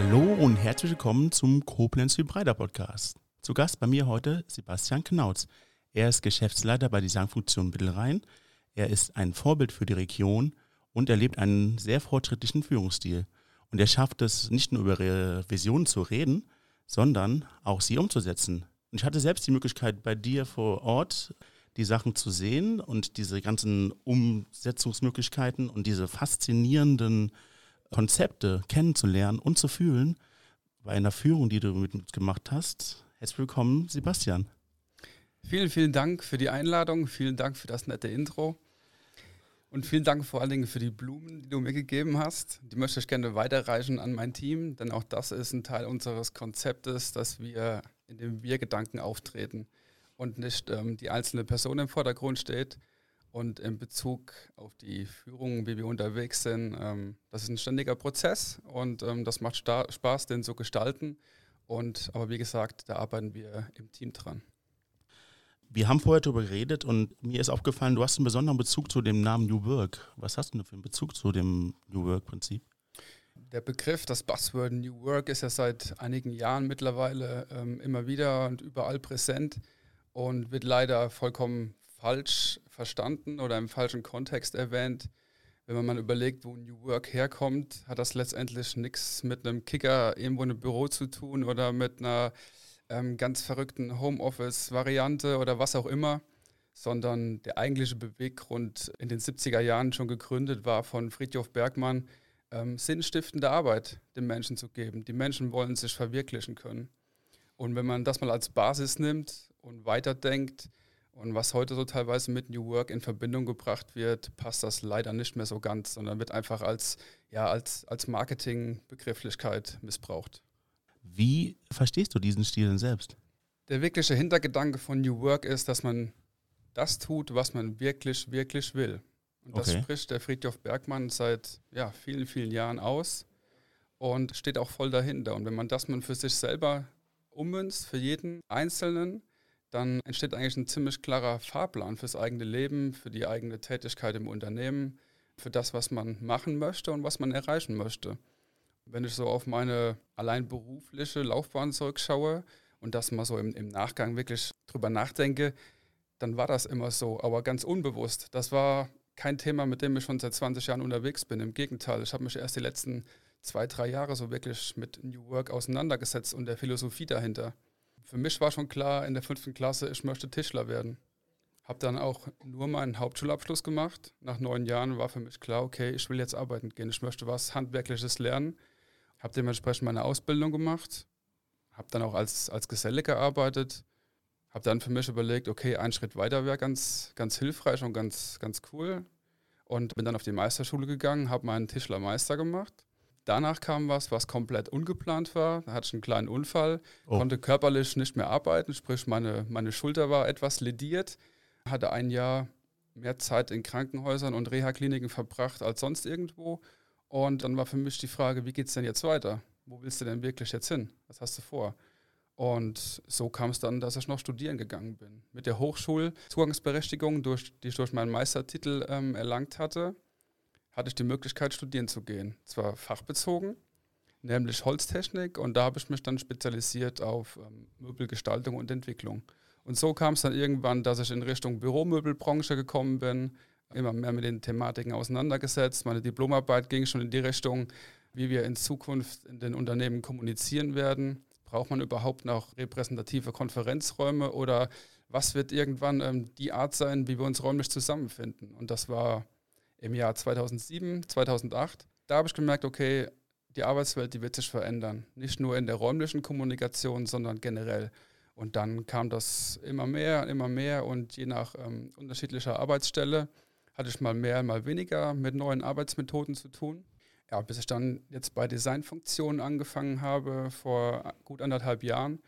Hallo und herzlich willkommen zum Koblenz Hybrider Podcast. Zu Gast bei mir heute Sebastian Knautz. Er ist Geschäftsleiter bei Designfunktion Mittelrhein. Er ist ein Vorbild für die Region und er lebt einen sehr fortschrittlichen Führungsstil. Und er schafft es nicht nur über ihre Visionen zu reden, sondern auch sie umzusetzen. Und ich hatte selbst die Möglichkeit, bei dir vor Ort die Sachen zu sehen und diese ganzen Umsetzungsmöglichkeiten und diese faszinierenden Konzepte kennenzulernen und zu fühlen bei einer Führung, die du mit uns gemacht hast. Herzlich willkommen, Sebastian. Vielen, vielen Dank für die Einladung, vielen Dank für das nette Intro und vielen Dank vor allen Dingen für die Blumen, die du mir gegeben hast. Die möchte ich gerne weiterreichen an mein Team, denn auch das ist ein Teil unseres Konzeptes, dass wir in dem Wir-Gedanken auftreten und nicht ähm, die einzelne Person im Vordergrund steht. Und in Bezug auf die Führung, wie wir unterwegs sind, ähm, das ist ein ständiger Prozess und ähm, das macht Spaß, den zu gestalten. Und aber wie gesagt, da arbeiten wir im Team dran. Wir haben vorher darüber geredet und mir ist aufgefallen, du hast einen besonderen Bezug zu dem Namen New Work. Was hast du denn für einen Bezug zu dem New Work-Prinzip? Der Begriff, das Buzzword New Work ist ja seit einigen Jahren mittlerweile ähm, immer wieder und überall präsent und wird leider vollkommen falsch verstanden oder im falschen Kontext erwähnt. Wenn man mal überlegt, wo New Work herkommt, hat das letztendlich nichts mit einem Kicker irgendwo in einem Büro zu tun oder mit einer ähm, ganz verrückten Homeoffice-Variante oder was auch immer, sondern der eigentliche Beweggrund in den 70er Jahren schon gegründet war von Friedhof Bergmann, ähm, sinnstiftende Arbeit den Menschen zu geben. Die Menschen wollen sich verwirklichen können. Und wenn man das mal als Basis nimmt und weiterdenkt und was heute so teilweise mit New Work in Verbindung gebracht wird, passt das leider nicht mehr so ganz, sondern wird einfach als, ja, als, als Marketingbegrifflichkeit missbraucht. Wie verstehst du diesen Stil denn selbst? Der wirkliche Hintergedanke von New Work ist, dass man das tut, was man wirklich, wirklich will. Und das okay. spricht der Friedhof Bergmann seit ja, vielen, vielen Jahren aus und steht auch voll dahinter. Und wenn man das man für sich selber ummünzt, für jeden Einzelnen, dann entsteht eigentlich ein ziemlich klarer Fahrplan fürs eigene Leben, für die eigene Tätigkeit im Unternehmen, für das, was man machen möchte und was man erreichen möchte. Wenn ich so auf meine allein berufliche Laufbahn zurückschaue und das mal so im, im Nachgang wirklich drüber nachdenke, dann war das immer so, aber ganz unbewusst. Das war kein Thema, mit dem ich schon seit 20 Jahren unterwegs bin. Im Gegenteil, ich habe mich erst die letzten zwei, drei Jahre so wirklich mit New Work auseinandergesetzt und der Philosophie dahinter. Für mich war schon klar in der fünften Klasse, ich möchte Tischler werden. Habe dann auch nur meinen Hauptschulabschluss gemacht. Nach neun Jahren war für mich klar, okay, ich will jetzt arbeiten gehen. Ich möchte was Handwerkliches lernen habe dementsprechend meine Ausbildung gemacht, habe dann auch als, als Geselle gearbeitet, habe dann für mich überlegt, okay, ein Schritt weiter wäre ganz, ganz hilfreich und ganz, ganz cool und bin dann auf die Meisterschule gegangen, habe meinen Tischlermeister gemacht. Danach kam was, was komplett ungeplant war. Da hatte ich einen kleinen Unfall, oh. konnte körperlich nicht mehr arbeiten, sprich meine, meine Schulter war etwas lediert, hatte ein Jahr mehr Zeit in Krankenhäusern und Reha-Kliniken verbracht als sonst irgendwo und dann war für mich die Frage, wie geht es denn jetzt weiter? Wo willst du denn wirklich jetzt hin? Was hast du vor? Und so kam es dann, dass ich noch studieren gegangen bin. Mit der Hochschulzugangsberechtigung, durch, die ich durch meinen Meistertitel ähm, erlangt hatte, hatte ich die Möglichkeit, studieren zu gehen. Zwar fachbezogen, nämlich Holztechnik, und da habe ich mich dann spezialisiert auf ähm, Möbelgestaltung und Entwicklung. Und so kam es dann irgendwann, dass ich in Richtung Büromöbelbranche gekommen bin, immer mehr mit den Thematiken auseinandergesetzt. Meine Diplomarbeit ging schon in die Richtung, wie wir in Zukunft in den Unternehmen kommunizieren werden. Braucht man überhaupt noch repräsentative Konferenzräume oder was wird irgendwann ähm, die Art sein, wie wir uns räumlich zusammenfinden? Und das war im Jahr 2007, 2008. Da habe ich gemerkt, okay, die Arbeitswelt, die wird sich verändern. Nicht nur in der räumlichen Kommunikation, sondern generell. Und dann kam das immer mehr, immer mehr und je nach ähm, unterschiedlicher Arbeitsstelle hatte ich mal mehr, mal weniger mit neuen Arbeitsmethoden zu tun. Ja, bis ich dann jetzt bei Designfunktionen angefangen habe vor gut anderthalb Jahren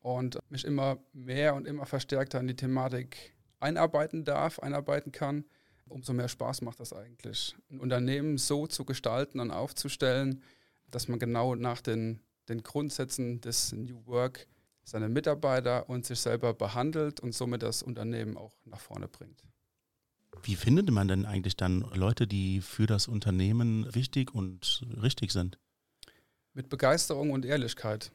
und mich immer mehr und immer verstärkter in die Thematik einarbeiten darf, einarbeiten kann, umso mehr Spaß macht das eigentlich. Ein Unternehmen so zu gestalten und aufzustellen, dass man genau nach den, den Grundsätzen des New Work seine Mitarbeiter und sich selber behandelt und somit das Unternehmen auch nach vorne bringt. Wie findet man denn eigentlich dann Leute, die für das Unternehmen wichtig und richtig sind? Mit Begeisterung und Ehrlichkeit.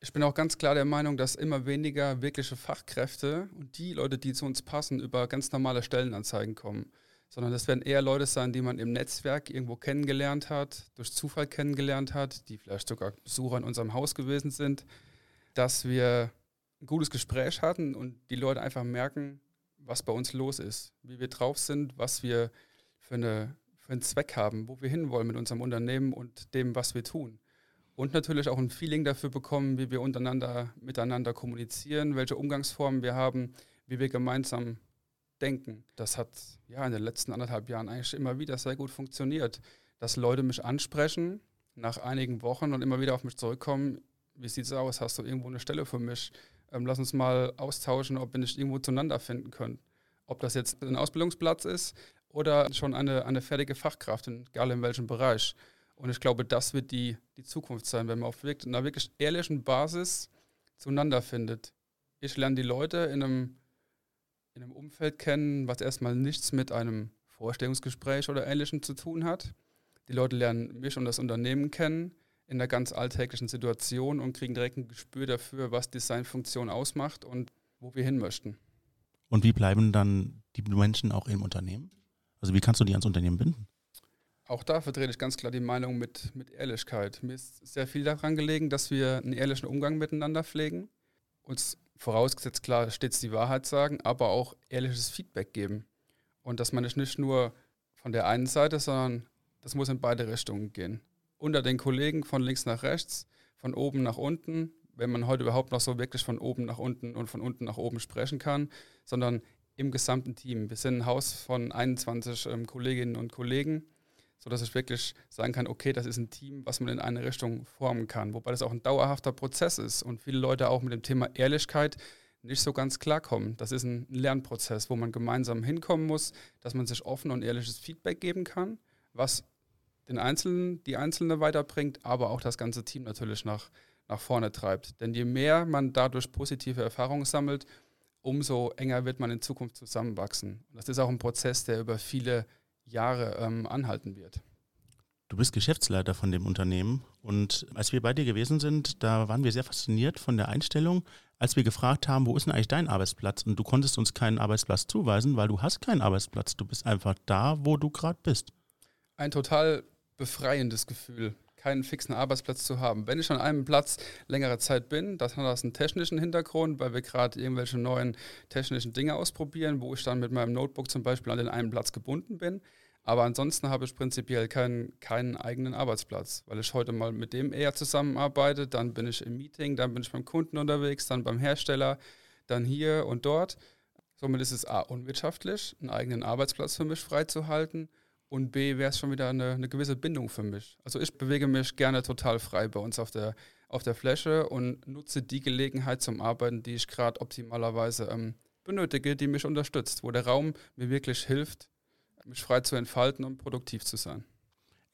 Ich bin auch ganz klar der Meinung, dass immer weniger wirkliche Fachkräfte und die Leute, die zu uns passen, über ganz normale Stellenanzeigen kommen. Sondern das werden eher Leute sein, die man im Netzwerk irgendwo kennengelernt hat, durch Zufall kennengelernt hat, die vielleicht sogar Besucher in unserem Haus gewesen sind, dass wir ein gutes Gespräch hatten und die Leute einfach merken, was bei uns los ist, wie wir drauf sind, was wir für, eine, für einen Zweck haben, wo wir hinwollen mit unserem Unternehmen und dem, was wir tun. Und natürlich auch ein Feeling dafür bekommen, wie wir untereinander miteinander kommunizieren, welche Umgangsformen wir haben, wie wir gemeinsam denken. Das hat ja in den letzten anderthalb Jahren eigentlich immer wieder sehr gut funktioniert, dass Leute mich ansprechen nach einigen Wochen und immer wieder auf mich zurückkommen. Wie sieht es aus? Hast du irgendwo eine Stelle für mich? ähm, lass uns mal austauschen, ob wir nicht irgendwo zueinander finden können. Ob das jetzt ein Ausbildungsplatz ist oder schon eine, eine fertige Fachkraft, egal in welchem Bereich. Und ich glaube, das wird die, die Zukunft sein, wenn man auf wirklich, einer wirklich ehrlichen Basis zueinander findet. Ich lerne die Leute in einem, in einem Umfeld kennen, was erstmal nichts mit einem Vorstellungsgespräch oder Ähnlichem zu tun hat. Die Leute lernen mich und das Unternehmen kennen in einer ganz alltäglichen Situation und kriegen direkt ein Gespür dafür, was Designfunktion ausmacht und wo wir hin möchten. Und wie bleiben dann die Menschen auch im Unternehmen? Also wie kannst du die ans Unternehmen binden? Auch da vertrete ich ganz klar die Meinung mit, mit Ehrlichkeit. Mir ist sehr viel daran gelegen, dass wir einen ehrlichen Umgang miteinander pflegen. Uns vorausgesetzt klar stets die Wahrheit sagen, aber auch ehrliches Feedback geben. Und dass man nicht nur von der einen Seite, sondern das muss in beide Richtungen gehen unter den Kollegen von links nach rechts, von oben nach unten, wenn man heute überhaupt noch so wirklich von oben nach unten und von unten nach oben sprechen kann, sondern im gesamten Team. Wir sind ein Haus von 21 ähm, Kolleginnen und Kollegen, sodass ich wirklich sagen kann, okay, das ist ein Team, was man in eine Richtung formen kann. Wobei das auch ein dauerhafter Prozess ist und viele Leute auch mit dem Thema Ehrlichkeit nicht so ganz klarkommen. Das ist ein Lernprozess, wo man gemeinsam hinkommen muss, dass man sich offen und ehrliches Feedback geben kann, was den Einzelnen, die Einzelne weiterbringt, aber auch das ganze Team natürlich nach, nach vorne treibt. Denn je mehr man dadurch positive Erfahrungen sammelt, umso enger wird man in Zukunft zusammenwachsen. Das ist auch ein Prozess, der über viele Jahre ähm, anhalten wird. Du bist Geschäftsleiter von dem Unternehmen und als wir bei dir gewesen sind, da waren wir sehr fasziniert von der Einstellung, als wir gefragt haben, wo ist denn eigentlich dein Arbeitsplatz? Und du konntest uns keinen Arbeitsplatz zuweisen, weil du hast keinen Arbeitsplatz. Du bist einfach da, wo du gerade bist. Ein total befreiendes Gefühl, keinen fixen Arbeitsplatz zu haben. Wenn ich an einem Platz längere Zeit bin, das hat das einen technischen Hintergrund, weil wir gerade irgendwelche neuen technischen Dinge ausprobieren, wo ich dann mit meinem Notebook zum Beispiel an den einen Platz gebunden bin. Aber ansonsten habe ich prinzipiell keinen, keinen eigenen Arbeitsplatz, weil ich heute mal mit dem eher zusammenarbeite. Dann bin ich im Meeting, dann bin ich beim Kunden unterwegs, dann beim Hersteller, dann hier und dort. Somit ist es A, unwirtschaftlich, einen eigenen Arbeitsplatz für mich freizuhalten und B wäre es schon wieder eine, eine, gewisse Bindung für mich. Also ich bewege mich gerne total frei bei uns auf der, auf der Fläche und nutze die Gelegenheit zum Arbeiten, die ich gerade optimalerweise ähm, benötige, die mich unterstützt, wo der Raum mir wirklich hilft, mich frei zu entfalten und produktiv zu sein.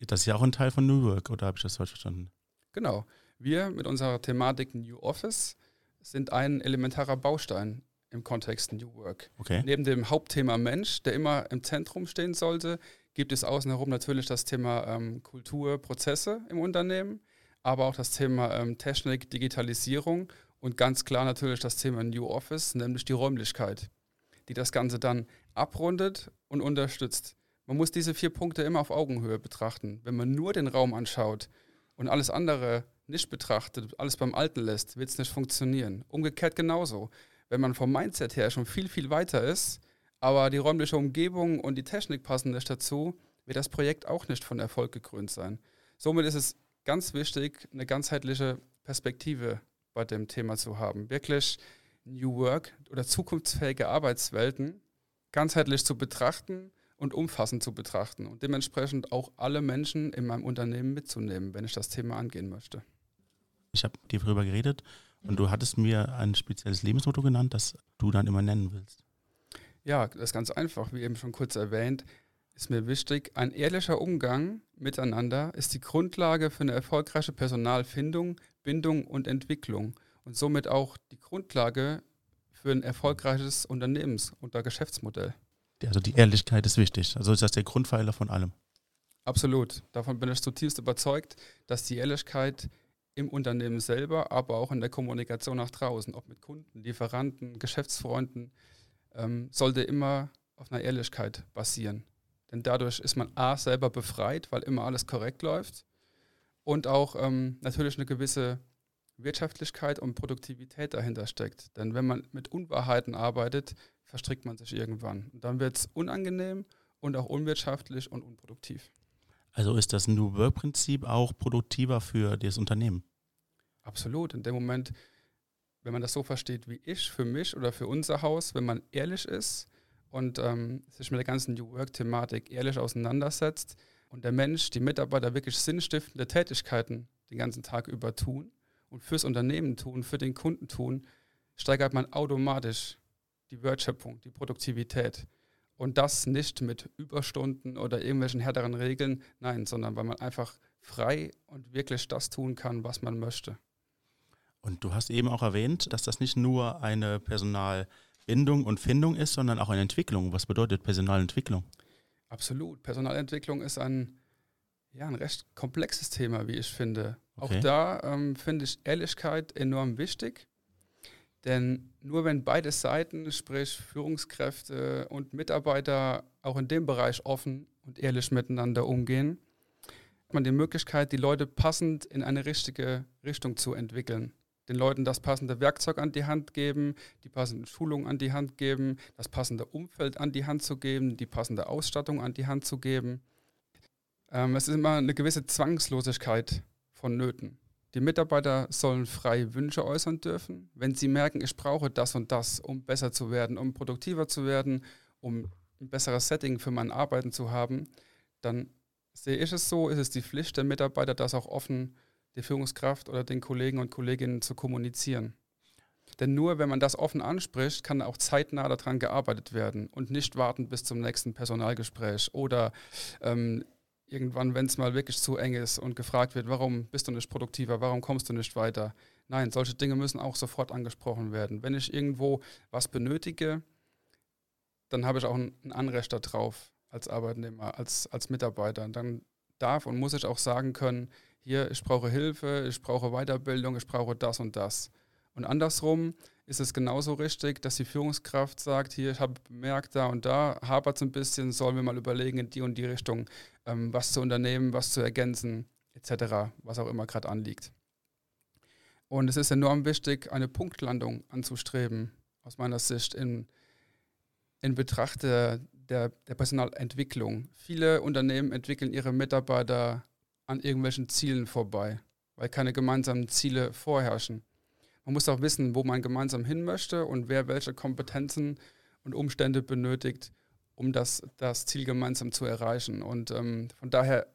Das ist ja auch ein Teil von New Work, oder habe ich das falsch verstanden? Genau. Wir mit unserer Thematik New Office sind ein elementarer Baustein im Kontext New Work. Okay. Neben dem Hauptthema Mensch, der immer im Zentrum stehen sollte, gibt es außen herum natürlich das Thema ähm, Kultur, Prozesse im Unternehmen, aber auch das Thema ähm, Technik, Digitalisierung und ganz klar natürlich das Thema New Office, nämlich die Räumlichkeit, die das Ganze dann abrundet und unterstützt. Man muss diese vier Punkte immer auf Augenhöhe betrachten. Wenn man nur den Raum anschaut und alles andere nicht betrachtet, alles beim Alten lässt, wird es nicht funktionieren. Umgekehrt genauso. Wenn man vom Mindset her schon viel, viel weiter ist, aber die räumliche Umgebung und die Technik passen nicht dazu, wird das Projekt auch nicht von Erfolg gekrönt sein. Somit ist es ganz wichtig, eine ganzheitliche Perspektive bei dem Thema zu haben. Wirklich New Work oder zukunftsfähige Arbeitswelten ganzheitlich zu betrachten und umfassend zu betrachten und dementsprechend auch alle Menschen in meinem Unternehmen mitzunehmen, wenn ich das Thema angehen möchte. Ich habe dir darüber geredet und du hattest mir ein spezielles Lebensmotto genannt, das du dann immer nennen willst. Ja, das ist ganz einfach, wie eben schon kurz erwähnt, ist mir wichtig, ein ehrlicher Umgang miteinander ist die Grundlage für eine erfolgreiche Personalfindung, Bindung und Entwicklung und somit auch die Grundlage für ein erfolgreiches Unternehmens- und Geschäftsmodell. Also die Ehrlichkeit ist wichtig. Also ist das der Grundpfeiler von allem. Absolut. Davon bin ich zutiefst überzeugt, dass die Ehrlichkeit im Unternehmen selber, aber auch in der Kommunikation nach draußen, ob mit Kunden, Lieferanten, Geschäftsfreunden, ähm, sollte immer auf einer Ehrlichkeit basieren. Denn dadurch ist man A selber befreit, weil immer alles korrekt läuft und auch ähm, natürlich eine gewisse Wirtschaftlichkeit und Produktivität dahinter steckt. Denn wenn man mit Unwahrheiten arbeitet, verstrickt man sich irgendwann. Und dann wird es unangenehm und auch unwirtschaftlich und unproduktiv. Also ist das New Work-Prinzip auch produktiver für das Unternehmen? Absolut. In dem Moment, wenn man das so versteht wie ich, für mich oder für unser Haus, wenn man ehrlich ist und ähm, sich mit der ganzen New Work-Thematik ehrlich auseinandersetzt und der Mensch, die Mitarbeiter wirklich sinnstiftende Tätigkeiten den ganzen Tag über tun und fürs Unternehmen tun, für den Kunden tun, steigert man automatisch die Wertschöpfung, die Produktivität. Und das nicht mit Überstunden oder irgendwelchen härteren Regeln, nein, sondern weil man einfach frei und wirklich das tun kann, was man möchte. Und du hast eben auch erwähnt, dass das nicht nur eine Personalbindung und Findung ist, sondern auch eine Entwicklung. Was bedeutet Personalentwicklung? Absolut. Personalentwicklung ist ein, ja, ein recht komplexes Thema, wie ich finde. Okay. Auch da ähm, finde ich Ehrlichkeit enorm wichtig. Denn nur wenn beide Seiten, sprich Führungskräfte und Mitarbeiter, auch in dem Bereich offen und ehrlich miteinander umgehen, hat man die Möglichkeit, die Leute passend in eine richtige Richtung zu entwickeln. Den Leuten das passende Werkzeug an die Hand geben, die passende Schulung an die Hand geben, das passende Umfeld an die Hand zu geben, die passende Ausstattung an die Hand zu geben. Ähm, es ist immer eine gewisse Zwangslosigkeit vonnöten. Die Mitarbeiter sollen frei Wünsche äußern dürfen. Wenn sie merken, ich brauche das und das, um besser zu werden, um produktiver zu werden, um ein besseres Setting für mein Arbeiten zu haben, dann sehe ich es so, ist es die Pflicht der Mitarbeiter, das auch offen der Führungskraft oder den Kollegen und Kolleginnen zu kommunizieren. Denn nur wenn man das offen anspricht, kann auch zeitnah daran gearbeitet werden und nicht warten bis zum nächsten Personalgespräch oder ähm, irgendwann, wenn es mal wirklich zu eng ist und gefragt wird, warum bist du nicht produktiver, warum kommst du nicht weiter. Nein, solche Dinge müssen auch sofort angesprochen werden. Wenn ich irgendwo was benötige, dann habe ich auch ein Anrecht darauf als Arbeitnehmer, als, als Mitarbeiter. Dann darf und muss ich auch sagen können, hier, ich brauche Hilfe, ich brauche Weiterbildung, ich brauche das und das. Und andersrum ist es genauso richtig, dass die Führungskraft sagt, hier, ich habe bemerkt, da und da hapert es ein bisschen, sollen wir mal überlegen, in die und die Richtung ähm, was zu unternehmen, was zu ergänzen, etc., was auch immer gerade anliegt. Und es ist enorm wichtig, eine Punktlandung anzustreben, aus meiner Sicht, in, in Betracht der, der, der Personalentwicklung. Viele Unternehmen entwickeln ihre Mitarbeiter an irgendwelchen Zielen vorbei, weil keine gemeinsamen Ziele vorherrschen. Man muss auch wissen, wo man gemeinsam hin möchte und wer welche Kompetenzen und Umstände benötigt, um das, das Ziel gemeinsam zu erreichen. Und ähm, von daher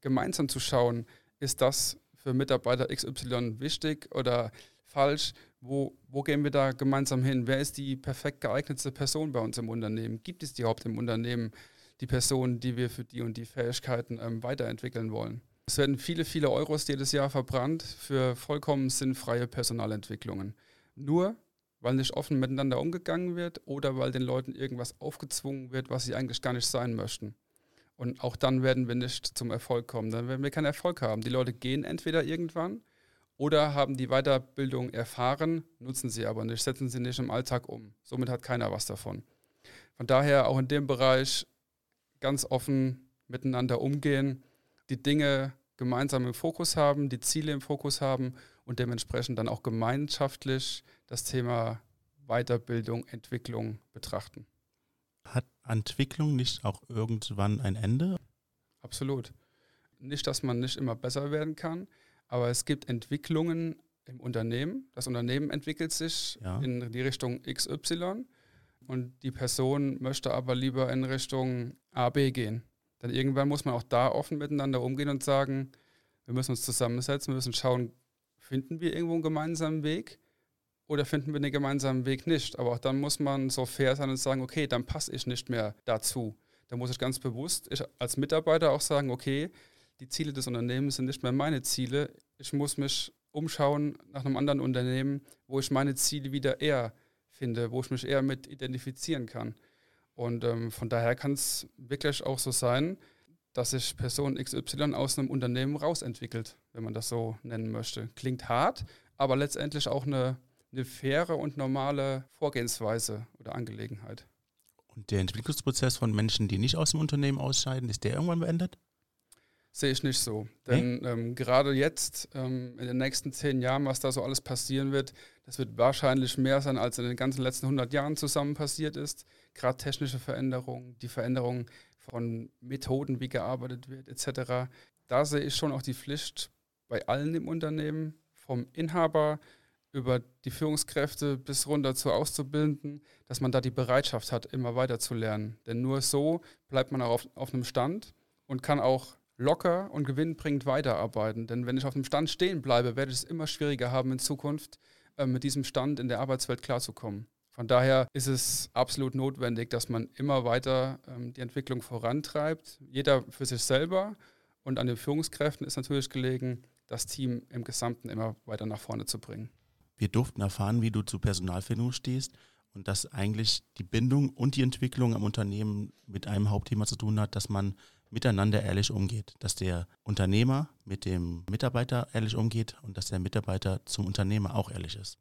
gemeinsam zu schauen, ist das für Mitarbeiter XY wichtig oder falsch? Wo, wo gehen wir da gemeinsam hin? Wer ist die perfekt geeignete Person bei uns im Unternehmen? Gibt es die überhaupt im Unternehmen die Person, die wir für die und die Fähigkeiten ähm, weiterentwickeln wollen? Es werden viele, viele Euros jedes Jahr verbrannt für vollkommen sinnfreie Personalentwicklungen. Nur weil nicht offen miteinander umgegangen wird oder weil den Leuten irgendwas aufgezwungen wird, was sie eigentlich gar nicht sein möchten. Und auch dann werden wir nicht zum Erfolg kommen. Dann werden wir keinen Erfolg haben. Die Leute gehen entweder irgendwann oder haben die Weiterbildung erfahren, nutzen sie aber nicht, setzen sie nicht im Alltag um. Somit hat keiner was davon. Von daher auch in dem Bereich ganz offen miteinander umgehen, die Dinge gemeinsam im Fokus haben, die Ziele im Fokus haben und dementsprechend dann auch gemeinschaftlich das Thema Weiterbildung, Entwicklung betrachten. Hat Entwicklung nicht auch irgendwann ein Ende? Absolut. Nicht, dass man nicht immer besser werden kann, aber es gibt Entwicklungen im Unternehmen. Das Unternehmen entwickelt sich ja. in die Richtung XY und die Person möchte aber lieber in Richtung AB gehen. Dann irgendwann muss man auch da offen miteinander umgehen und sagen, wir müssen uns zusammensetzen, wir müssen schauen, finden wir irgendwo einen gemeinsamen Weg oder finden wir den gemeinsamen Weg nicht. Aber auch dann muss man so fair sein und sagen, okay, dann passe ich nicht mehr dazu. Da muss ich ganz bewusst ich als Mitarbeiter auch sagen, okay, die Ziele des Unternehmens sind nicht mehr meine Ziele. Ich muss mich umschauen nach einem anderen Unternehmen, wo ich meine Ziele wieder eher finde, wo ich mich eher mit identifizieren kann. Und ähm, von daher kann es wirklich auch so sein, dass sich Person XY aus einem Unternehmen rausentwickelt, wenn man das so nennen möchte. Klingt hart, aber letztendlich auch eine, eine faire und normale Vorgehensweise oder Angelegenheit. Und der Entwicklungsprozess von Menschen, die nicht aus dem Unternehmen ausscheiden, ist der irgendwann beendet? Sehe ich nicht so. Denn nee? ähm, gerade jetzt, ähm, in den nächsten zehn Jahren, was da so alles passieren wird, das wird wahrscheinlich mehr sein, als in den ganzen letzten 100 Jahren zusammen passiert ist. Gerade technische Veränderungen, die Veränderung von Methoden, wie gearbeitet wird, etc. Da sehe ich schon auch die Pflicht bei allen im Unternehmen, vom Inhaber über die Führungskräfte bis runter zu Auszubildenden, dass man da die Bereitschaft hat, immer weiter zu lernen. Denn nur so bleibt man auch auf, auf einem Stand und kann auch locker und gewinnbringend weiterarbeiten. Denn wenn ich auf dem Stand stehen bleibe, werde ich es immer schwieriger haben in Zukunft, äh, mit diesem Stand in der Arbeitswelt klarzukommen. Von daher ist es absolut notwendig, dass man immer weiter ähm, die Entwicklung vorantreibt, jeder für sich selber. Und an den Führungskräften ist natürlich gelegen, das Team im Gesamten immer weiter nach vorne zu bringen. Wir durften erfahren, wie du zu Personalfindung stehst und dass eigentlich die Bindung und die Entwicklung am Unternehmen mit einem Hauptthema zu tun hat, dass man miteinander ehrlich umgeht, dass der Unternehmer mit dem Mitarbeiter ehrlich umgeht und dass der Mitarbeiter zum Unternehmer auch ehrlich ist.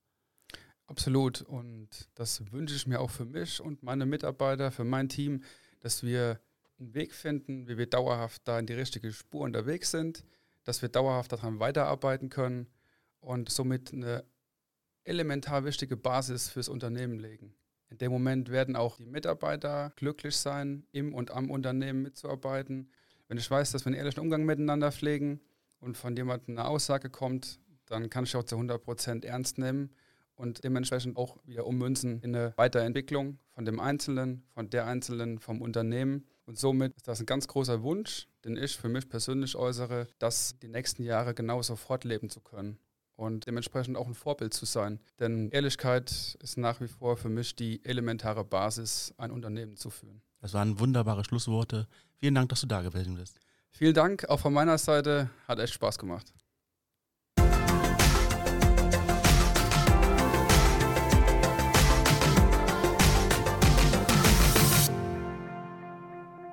Absolut und das wünsche ich mir auch für mich und meine Mitarbeiter, für mein Team, dass wir einen Weg finden, wie wir dauerhaft da in die richtige Spur unterwegs sind, dass wir dauerhaft daran weiterarbeiten können und somit eine elementar wichtige Basis fürs Unternehmen legen. In dem Moment werden auch die Mitarbeiter glücklich sein, im und am Unternehmen mitzuarbeiten. Wenn ich weiß, dass wir einen ehrlichen Umgang miteinander pflegen und von jemandem eine Aussage kommt, dann kann ich auch zu 100 Prozent ernst nehmen und dementsprechend auch wieder ummünzen in eine Weiterentwicklung von dem Einzelnen, von der Einzelnen, vom Unternehmen. Und somit ist das ein ganz großer Wunsch, den ich für mich persönlich äußere, das die nächsten Jahre genauso fortleben zu können und dementsprechend auch ein Vorbild zu sein. Denn Ehrlichkeit ist nach wie vor für mich die elementare Basis, ein Unternehmen zu führen. Das waren wunderbare Schlussworte. Vielen Dank, dass du da gewesen bist. Vielen Dank, auch von meiner Seite. Hat echt Spaß gemacht.